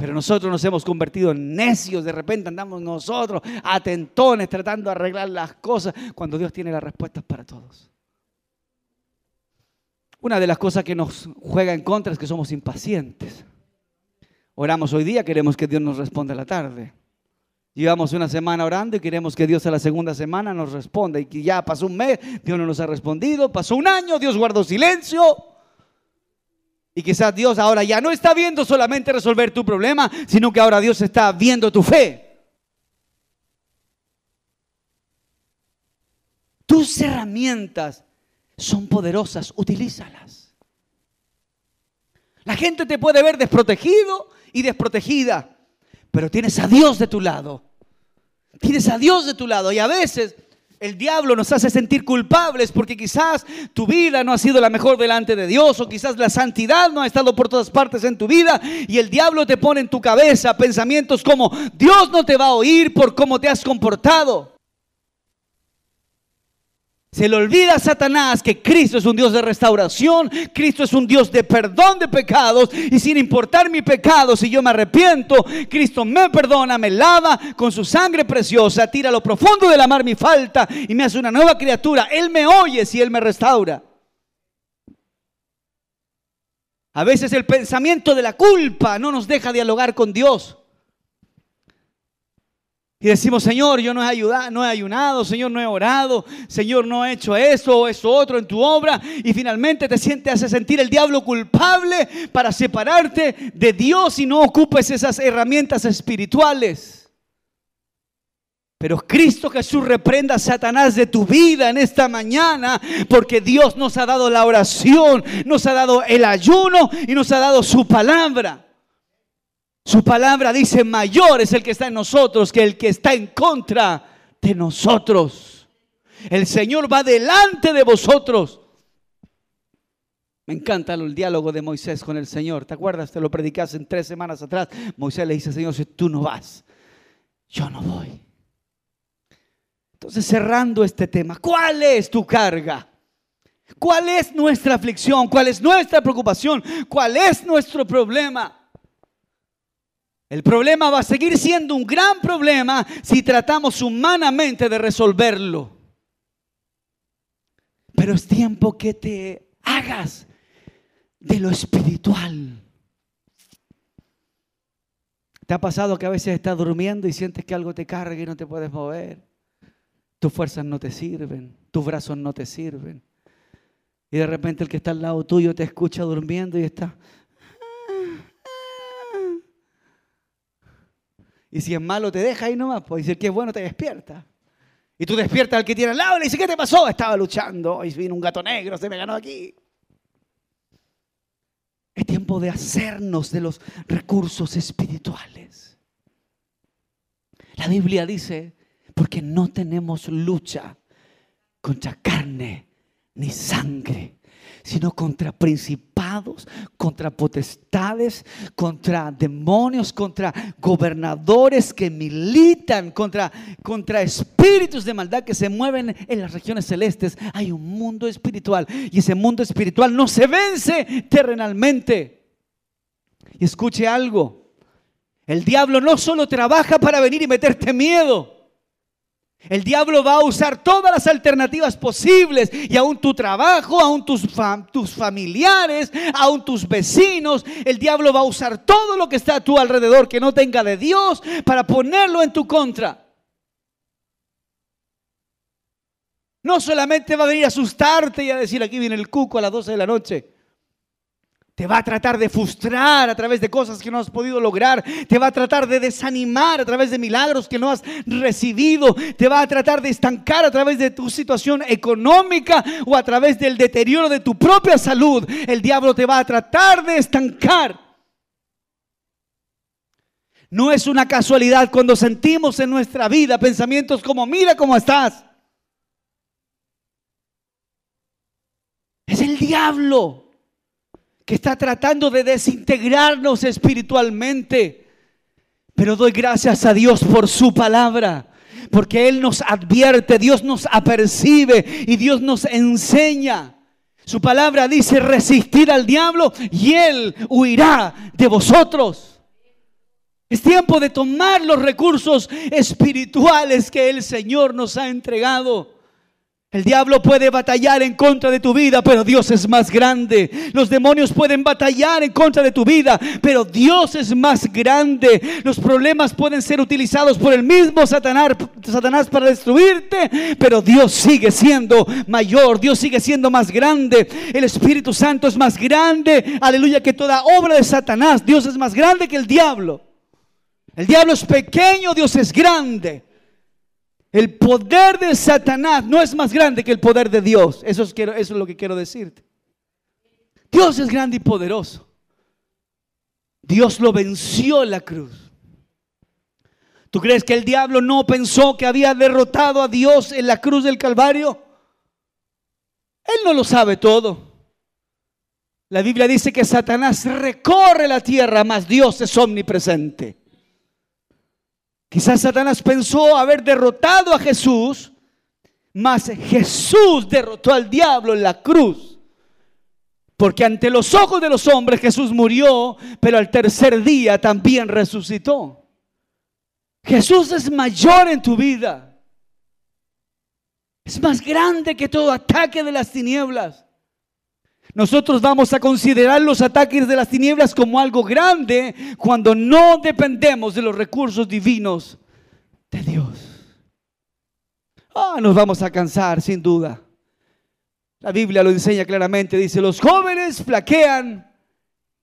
A: Pero nosotros nos hemos convertido en necios, de repente andamos nosotros atentones tratando de arreglar las cosas cuando Dios tiene las respuestas para todos. Una de las cosas que nos juega en contra es que somos impacientes. Oramos hoy día, queremos que Dios nos responda a la tarde. Llevamos una semana orando y queremos que Dios a la segunda semana nos responda. Y que ya pasó un mes, Dios no nos ha respondido. Pasó un año, Dios guardó silencio. Y quizás Dios ahora ya no está viendo solamente resolver tu problema, sino que ahora Dios está viendo tu fe. Tus herramientas son poderosas, utilízalas. La gente te puede ver desprotegido y desprotegida, pero tienes a Dios de tu lado. Tienes a Dios de tu lado y a veces el diablo nos hace sentir culpables porque quizás tu vida no ha sido la mejor delante de Dios o quizás la santidad no ha estado por todas partes en tu vida y el diablo te pone en tu cabeza pensamientos como Dios no te va a oír por cómo te has comportado. Se le olvida a Satanás que Cristo es un Dios de restauración, Cristo es un Dios de perdón de pecados y sin importar mi pecado, si yo me arrepiento, Cristo me perdona, me lava con su sangre preciosa, tira a lo profundo de la mar mi falta y me hace una nueva criatura. Él me oye si Él me restaura. A veces el pensamiento de la culpa no nos deja dialogar con Dios. Y decimos, Señor, yo no he, ayudado, no he ayunado, Señor, no he orado, Señor, no he hecho eso o eso otro en tu obra. Y finalmente te sientes, hace sentir el diablo culpable para separarte de Dios y no ocupes esas herramientas espirituales. Pero Cristo Jesús reprenda a Satanás de tu vida en esta mañana, porque Dios nos ha dado la oración, nos ha dado el ayuno y nos ha dado su palabra. Su palabra dice, mayor es el que está en nosotros que el que está en contra de nosotros. El Señor va delante de vosotros. Me encanta el diálogo de Moisés con el Señor. ¿Te acuerdas? Te lo predicaste en tres semanas atrás. Moisés le dice, Señor, si tú no vas, yo no voy. Entonces, cerrando este tema, ¿cuál es tu carga? ¿Cuál es nuestra aflicción? ¿Cuál es nuestra preocupación? ¿Cuál es nuestro problema? El problema va a seguir siendo un gran problema si tratamos humanamente de resolverlo. Pero es tiempo que te hagas de lo espiritual. ¿Te ha pasado que a veces estás durmiendo y sientes que algo te carga y no te puedes mover? Tus fuerzas no te sirven, tus brazos no te sirven. Y de repente el que está al lado tuyo te escucha durmiendo y está... Y si es malo, te deja ahí nomás. Pues decir que es bueno, te despierta. Y tú despiertas al que tiene al lado y le dices, ¿qué te pasó? Estaba luchando y vino un gato negro, se me ganó aquí. Es tiempo de hacernos de los recursos espirituales. La Biblia dice, porque no tenemos lucha contra carne ni sangre, sino contra principados, contra potestades, contra demonios, contra gobernadores que militan, contra, contra espíritus de maldad que se mueven en las regiones celestes. Hay un mundo espiritual y ese mundo espiritual no se vence terrenalmente. Y escuche algo, el diablo no solo trabaja para venir y meterte miedo. El diablo va a usar todas las alternativas posibles y aún tu trabajo, aún tus, tus, familiares, aún tus vecinos. El diablo va a usar todo lo que está a tu alrededor que no tenga de Dios para ponerlo en tu contra. No solamente va a venir a asustarte y a decir aquí viene el cuco a las 12 de la noche. Te va a tratar de frustrar a través de cosas que no has podido lograr. Te va a tratar de desanimar a través de milagros que no has recibido. Te va a tratar de estancar a través de tu situación económica o a través del deterioro de tu propia salud. El diablo te va a tratar de estancar. No es una casualidad cuando sentimos en nuestra vida pensamientos como, mira cómo estás. Es el diablo que está tratando de desintegrarnos espiritualmente. Pero doy gracias a Dios por su palabra. Porque Él nos advierte, Dios nos apercibe y Dios nos enseña. Su palabra dice resistir al diablo y Él huirá de vosotros. Es tiempo de tomar los recursos espirituales que el Señor nos ha entregado. El diablo puede batallar en contra de tu vida, pero Dios es más grande. Los demonios pueden batallar en contra de tu vida, pero Dios es más grande. Los problemas pueden ser utilizados por el mismo Satanás, Satanás para destruirte, pero Dios sigue siendo mayor, Dios sigue siendo más grande. El Espíritu Santo es más grande, aleluya, que toda obra de Satanás. Dios es más grande que el diablo. El diablo es pequeño, Dios es grande. El poder de Satanás no es más grande que el poder de Dios. Eso es, lo que quiero decirte. Dios es grande y poderoso. Dios lo venció en la cruz. ¿Tú crees que el diablo no pensó que había derrotado a Dios en la cruz del Calvario? Él no lo sabe todo. La Biblia dice que Satanás recorre la tierra, mas Dios es omnipresente. Quizás Satanás pensó haber derrotado a Jesús, mas Jesús derrotó al diablo en la cruz. Porque ante los ojos de los hombres Jesús murió, pero al tercer día también resucitó. Jesús es mayor en tu vida. Es más grande que todo ataque de las tinieblas. Nosotros vamos a considerar los ataques de las tinieblas como algo grande cuando no dependemos de los recursos divinos de Dios. Ah, nos vamos a cansar, sin duda. La Biblia lo enseña claramente. Dice, los jóvenes flaquean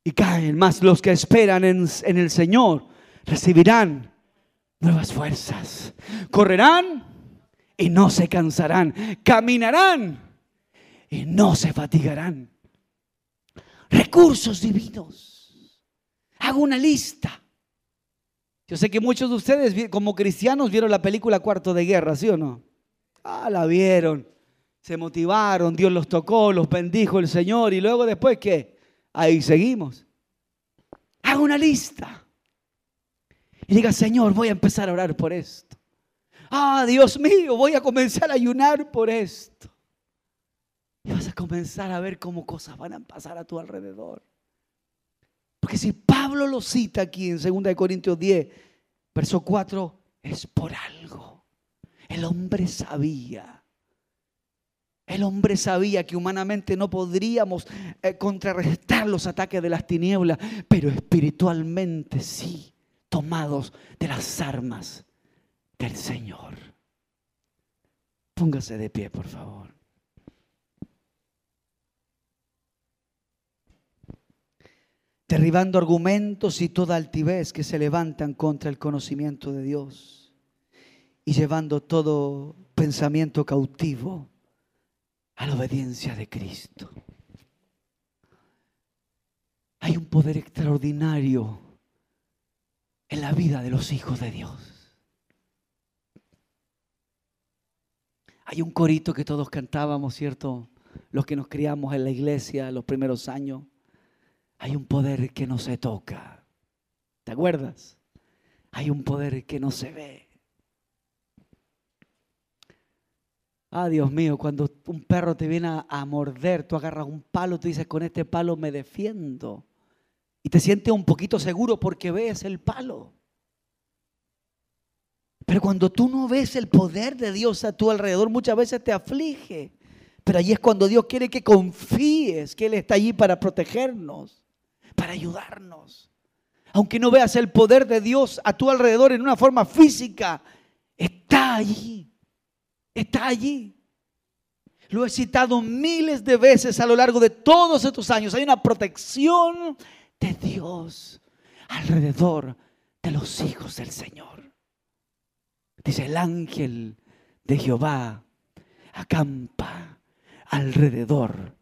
A: y caen, más los que esperan en, en el Señor recibirán nuevas fuerzas. Correrán y no se cansarán. Caminarán y no se fatigarán recursos divinos. Hago una lista. Yo sé que muchos de ustedes como cristianos vieron la película Cuarto de Guerra, ¿sí o no? Ah, la vieron, se motivaron, Dios los tocó, los bendijo el Señor y luego después ¿qué? Ahí seguimos. Hago una lista. Y diga, Señor, voy a empezar a orar por esto. Ah, Dios mío, voy a comenzar a ayunar por esto. Y vas a comenzar a ver cómo cosas van a pasar a tu alrededor. Porque si Pablo lo cita aquí en 2 Corintios 10, verso 4, es por algo. El hombre sabía. El hombre sabía que humanamente no podríamos eh, contrarrestar los ataques de las tinieblas, pero espiritualmente sí, tomados de las armas del Señor. Póngase de pie, por favor. Derribando argumentos y toda altivez que se levantan contra el conocimiento de Dios y llevando todo pensamiento cautivo a la obediencia de Cristo. Hay un poder extraordinario en la vida de los hijos de Dios. Hay un corito que todos cantábamos, ¿cierto? Los que nos criamos en la iglesia los primeros años. Hay un poder que no se toca. ¿Te acuerdas? Hay un poder que no se ve. Ah, Dios mío, cuando un perro te viene a, morder, tú agarras un palo, tú dices, con este palo me defiendo. Y te sientes un poquito seguro porque ves el palo. Pero cuando tú no ves el poder de Dios a tu alrededor, muchas veces te aflige. Pero allí es cuando Dios quiere que confíes que Él está allí para protegernos, para ayudarnos. Aunque no veas el poder de Dios a tu alrededor en una forma física, está allí. Está allí. Lo he citado miles de veces a lo largo de todos estos años. Hay una protección de Dios alrededor de los hijos del Señor. Dice el ángel de Jehová acampa alrededor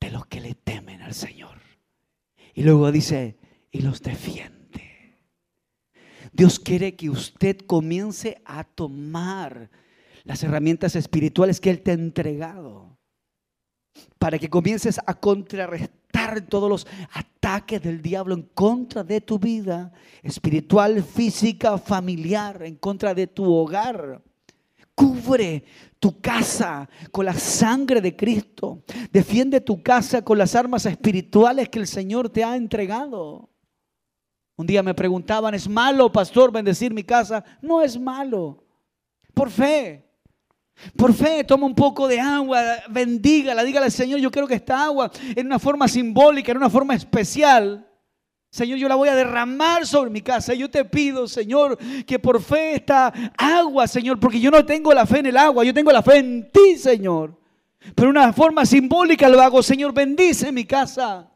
A: de los que le temen. Y luego dice, y los defiende. Dios quiere que usted comience a tomar las herramientas espirituales que Él te ha entregado para que comiences a contrarrestar todos los ataques del diablo en contra de tu vida espiritual, física, familiar, en contra de tu hogar. Cubre tu casa con la sangre de Cristo. Defiende tu casa con las armas espirituales que el Señor te ha entregado. Un día me preguntaban, ¿es malo, pastor, bendecir mi casa? No es malo. Por fe. Por fe, toma un poco de agua, bendígala, dígale al Señor, yo quiero que esta agua en una forma simbólica, en una forma especial, Señor, yo la voy a derramar sobre mi casa. Yo te pido, Señor, que por fe esta agua, Señor, porque yo no tengo la fe en el agua, yo tengo la fe en ti, Señor. Pero una forma simbólica lo hago, Señor, bendice mi casa.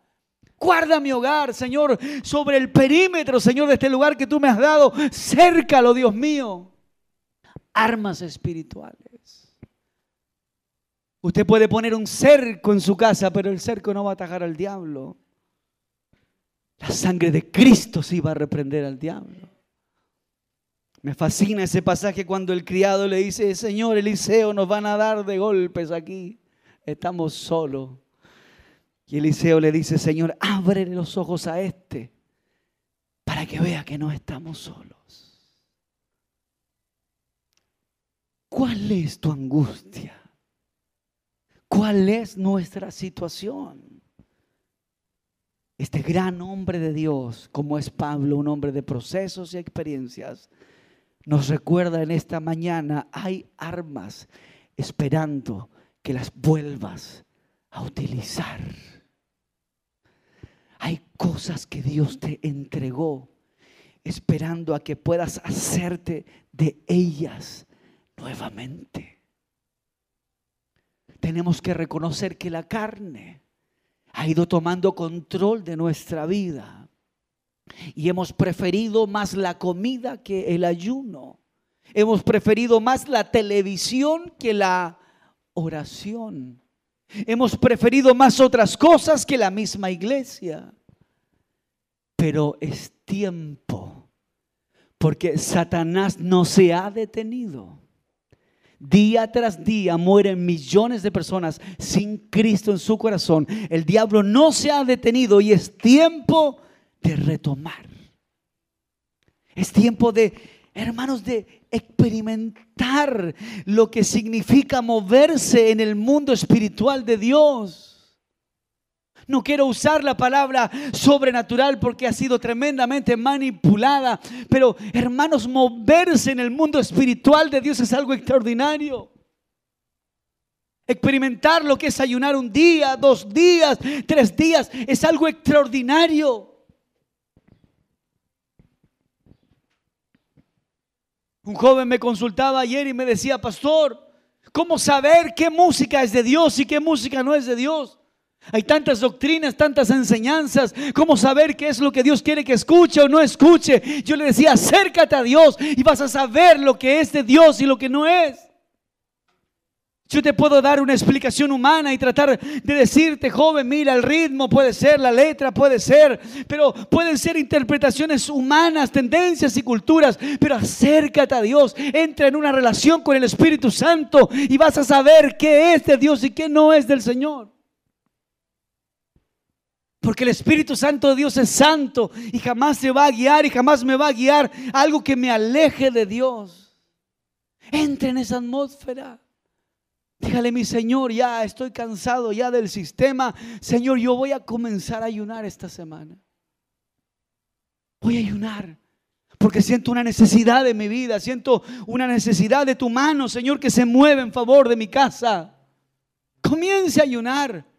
A: Guarda mi hogar, Señor, sobre el perímetro, Señor, de este lugar que tú me has dado. Cércalo, Dios mío. Armas espirituales. Usted puede poner un cerco en su casa, pero el cerco no va a atajar al diablo. La sangre de Cristo sí va a reprender al diablo. Me fascina ese pasaje cuando el criado le dice, Señor Eliseo, nos van a dar de golpes aquí. Estamos solos. Y Eliseo le dice, Señor, ábrele los ojos a este para que vea que no estamos solos. ¿Cuál es tu angustia? ¿Cuál es nuestra situación? Este gran hombre de Dios, como es Pablo, un hombre de procesos y experiencias, nos recuerda en esta mañana, hay armas esperando que las vuelvas a utilizar. Hay cosas que Dios te entregó esperando a que puedas hacerte de ellas nuevamente tenemos que reconocer que la carne ha ido tomando control de nuestra vida y hemos preferido más la comida que el ayuno. Hemos preferido más la televisión que la oración. Hemos preferido más otras cosas que la misma iglesia. Pero es tiempo, porque Satanás no se ha detenido. Día tras día mueren millones de personas sin Cristo en su corazón. El diablo no se ha detenido y es tiempo de retomar. Es tiempo de, hermanos, de experimentar lo que significa moverse en el mundo espiritual de Dios. No quiero usar la palabra sobrenatural porque ha sido tremendamente manipulada. Pero hermanos, moverse en el mundo espiritual de Dios es algo extraordinario. Experimentar lo que es ayunar un día, dos días, tres días, es algo extraordinario. Un joven me consultaba ayer y me decía, pastor, ¿cómo saber qué música es de Dios y qué música no es de Dios? Hay tantas doctrinas, tantas enseñanzas, cómo saber qué es lo que Dios quiere que escuche o no escuche. Yo le decía, acércate a Dios y vas a saber lo que es de Dios y lo que no es. Yo te puedo dar una explicación humana y tratar de decirte, joven, mira, el ritmo puede ser, la letra puede ser, pero pueden ser interpretaciones humanas, tendencias y culturas, pero acércate a Dios, entra en una relación con el Espíritu Santo y vas a saber qué es de Dios y qué no es del Señor. Porque el Espíritu Santo de Dios es santo y jamás se va a guiar y jamás me va a guiar algo que me aleje de Dios. Entra en esa atmósfera. Dígale, mi Señor, ya estoy cansado ya del sistema. Señor, yo voy a comenzar a ayunar esta semana. Voy a ayunar. Porque siento una necesidad de mi vida, siento una necesidad de tu mano, Señor, que se mueve en favor de mi casa. Comience a ayunar.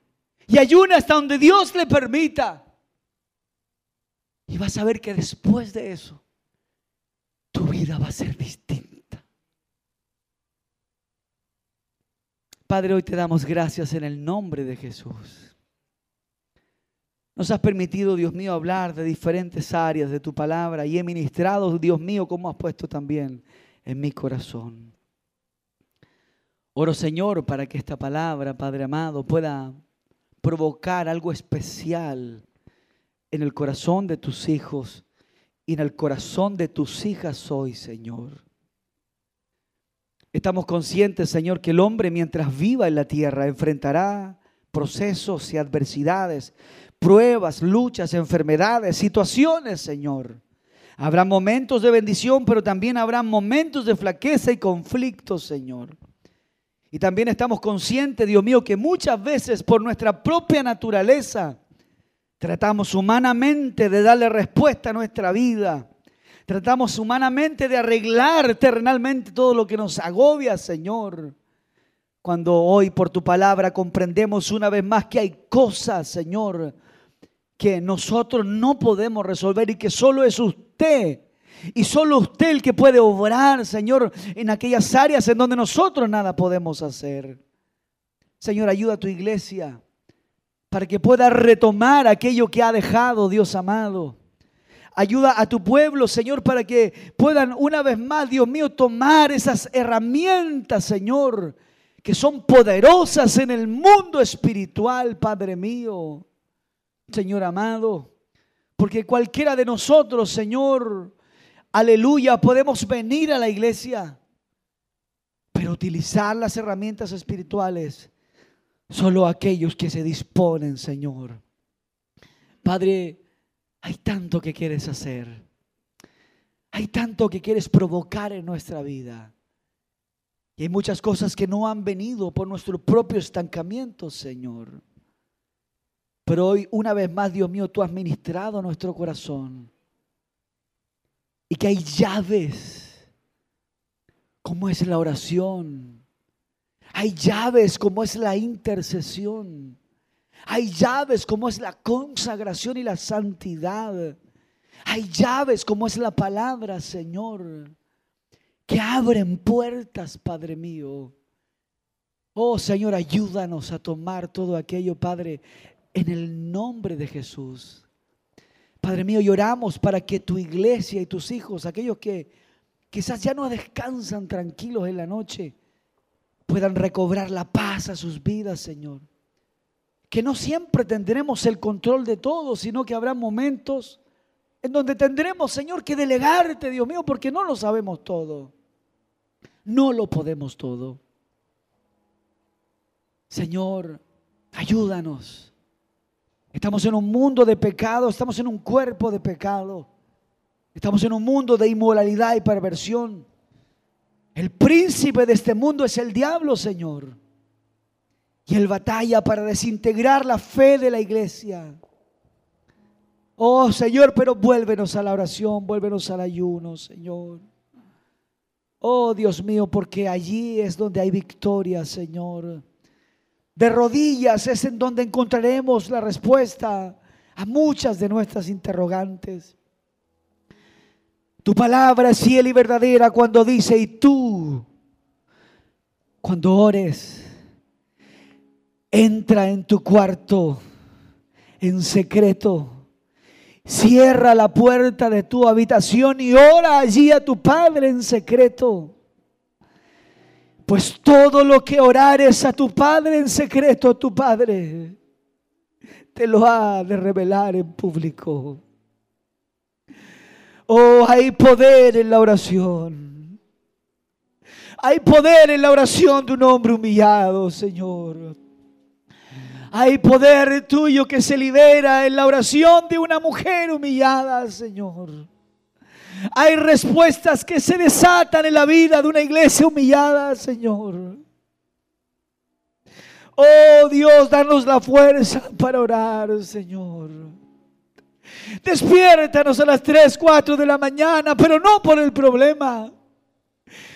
A: Y ayuna hasta donde Dios le permita. Y vas a ver que después de eso, tu vida va a ser distinta. Padre, hoy te damos gracias en el nombre de Jesús. Nos has permitido, Dios mío, hablar de diferentes áreas de tu palabra y he ministrado, Dios mío, como has puesto también en mi corazón. Oro, Señor, para que esta palabra, Padre amado, pueda provocar algo especial en el corazón de tus hijos y en el corazón de tus hijas hoy, Señor. Estamos conscientes, Señor, que el hombre mientras viva en la tierra enfrentará procesos y adversidades, pruebas, luchas, enfermedades, situaciones, Señor. Habrá momentos de bendición, pero también habrá momentos de flaqueza y conflictos, Señor. Y también estamos conscientes, Dios mío, que muchas veces por nuestra propia naturaleza tratamos humanamente de darle respuesta a nuestra vida Tratamos humanamente de arreglar terrenalmente todo lo que nos agobia, Señor. Cuando hoy por tu palabra comprendemos una vez más que hay cosas, Señor, que nosotros no podemos resolver y que solo es usted. Y solo usted el que puede obrar, Señor, en aquellas áreas en donde nosotros nada podemos hacer. Señor, ayuda a tu iglesia para que pueda retomar aquello que ha dejado, Dios amado. Ayuda a tu pueblo, Señor, para que puedan una vez más, Dios mío, tomar esas herramientas, Señor, que son poderosas en el mundo espiritual, Padre mío. Señor amado, porque cualquiera de nosotros, Señor, aleluya, podemos venir a la iglesia, pero utilizar las herramientas espirituales solo aquellos que se disponen, Señor. Padre, hay tanto que quieres hacer. Hay tanto que quieres provocar en nuestra vida. Y hay muchas cosas que no han venido por nuestro propio estancamiento, Señor. Pero hoy, una vez más, Dios mío, tú has ministrado nuestro corazón. Y que hay llaves, como es la oración. Hay llaves, como es la intercesión. Hay llaves como es la consagración y la santidad. Hay llaves como es la palabra, Señor, que abren puertas, Padre mío. Oh Señor, ayúdanos a tomar todo aquello, Padre, en el nombre de Jesús. Padre mío, lloramos para que tu iglesia y tus hijos, aquellos que quizás ya no descansan tranquilos en la noche, puedan recobrar la paz a sus vidas, Señor que no siempre tendremos el control de todo, sino que habrá momentos en donde tendremos, Señor, que delegarte, Dios mío, porque no lo sabemos todo. No lo podemos todo. Señor, ayúdanos. Estamos en un mundo de pecado, estamos en un cuerpo de pecado. Estamos en un mundo de inmoralidad y perversión. El príncipe de este mundo es el diablo, Señor. Y él batalla para desintegrar la fe de la iglesia. Oh Señor, pero vuélvenos a la oración, vuélvenos al ayuno, Señor. Oh Dios mío, porque allí es donde hay victoria, Señor. De rodillas es en donde encontraremos la respuesta a muchas de nuestras interrogantes. Tu palabra es fiel y verdadera cuando dice, y tú, cuando ores, entra en tu cuarto en secreto. Cierra la puerta de tu habitación y ora allí a tu Padre en secreto. Pues todo lo que orares a tu Padre en secreto, tu Padre te lo ha de revelar en público. Oh, hay poder en la oración. Hay poder en la oración de un hombre humillado, Señor. Hay poder tuyo que se libera en la oración de una mujer humillada, Señor. Hay respuestas que se desatan en la vida de una iglesia humillada, Señor. Oh Dios, danos la fuerza para orar, Señor. Despiértanos a las 3, 4 de la mañana, pero no por el problema.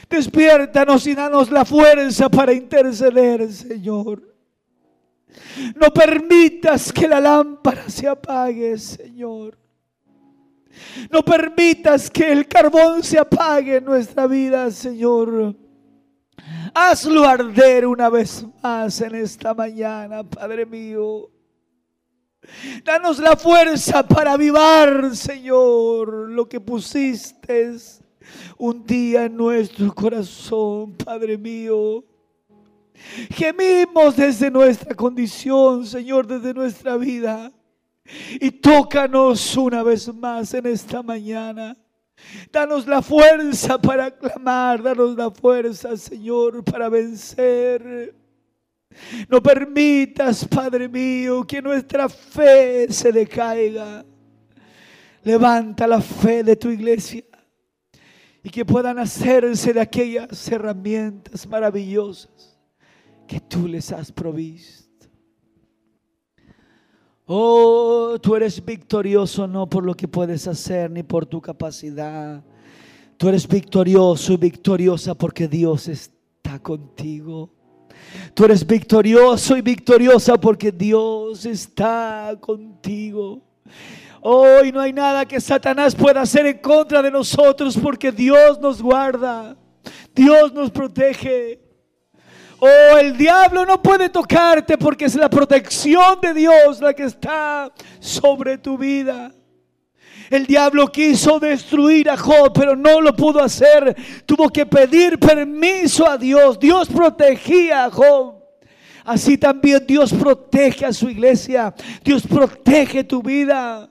A: Despiértanos y danos la fuerza para interceder, Señor. No permitas que la lámpara se apague, Señor. No permitas que el carbón se apague en nuestra vida, Señor. Hazlo arder una vez más en esta mañana, Padre mío. Danos la fuerza para avivar, Señor, lo que pusiste un día en nuestro corazón, Padre mío. Gemimos desde nuestra condición, Señor, desde nuestra vida. Y tócanos una vez más en esta mañana. Danos la fuerza para clamar, danos la fuerza, Señor, para vencer. No permitas, Padre mío, que nuestra fe se decaiga. Levanta la fe de tu iglesia y que puedan hacerse de aquellas herramientas maravillosas que tú les has provisto. Oh, tú eres victorioso no por lo que puedes hacer ni por tu capacidad. Tú eres victorioso y victoriosa porque Dios está contigo. Tú eres victorioso y victoriosa porque Dios está contigo. Hoy no hay nada que Satanás pueda hacer en contra de nosotros porque Dios nos guarda. Dios nos protege. Oh, el diablo no puede tocarte porque es la protección de Dios la que está sobre tu vida. El diablo quiso destruir a Job, pero no lo pudo hacer. Tuvo que pedir permiso a Dios. Dios protegía a Job. Así también Dios protege a su iglesia. Dios protege tu vida.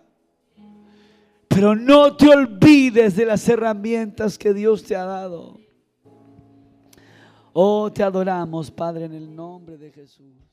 A: Pero no te olvides de las herramientas que Dios te ha dado. Oh, te adoramos, Padre, en el nombre de Jesús.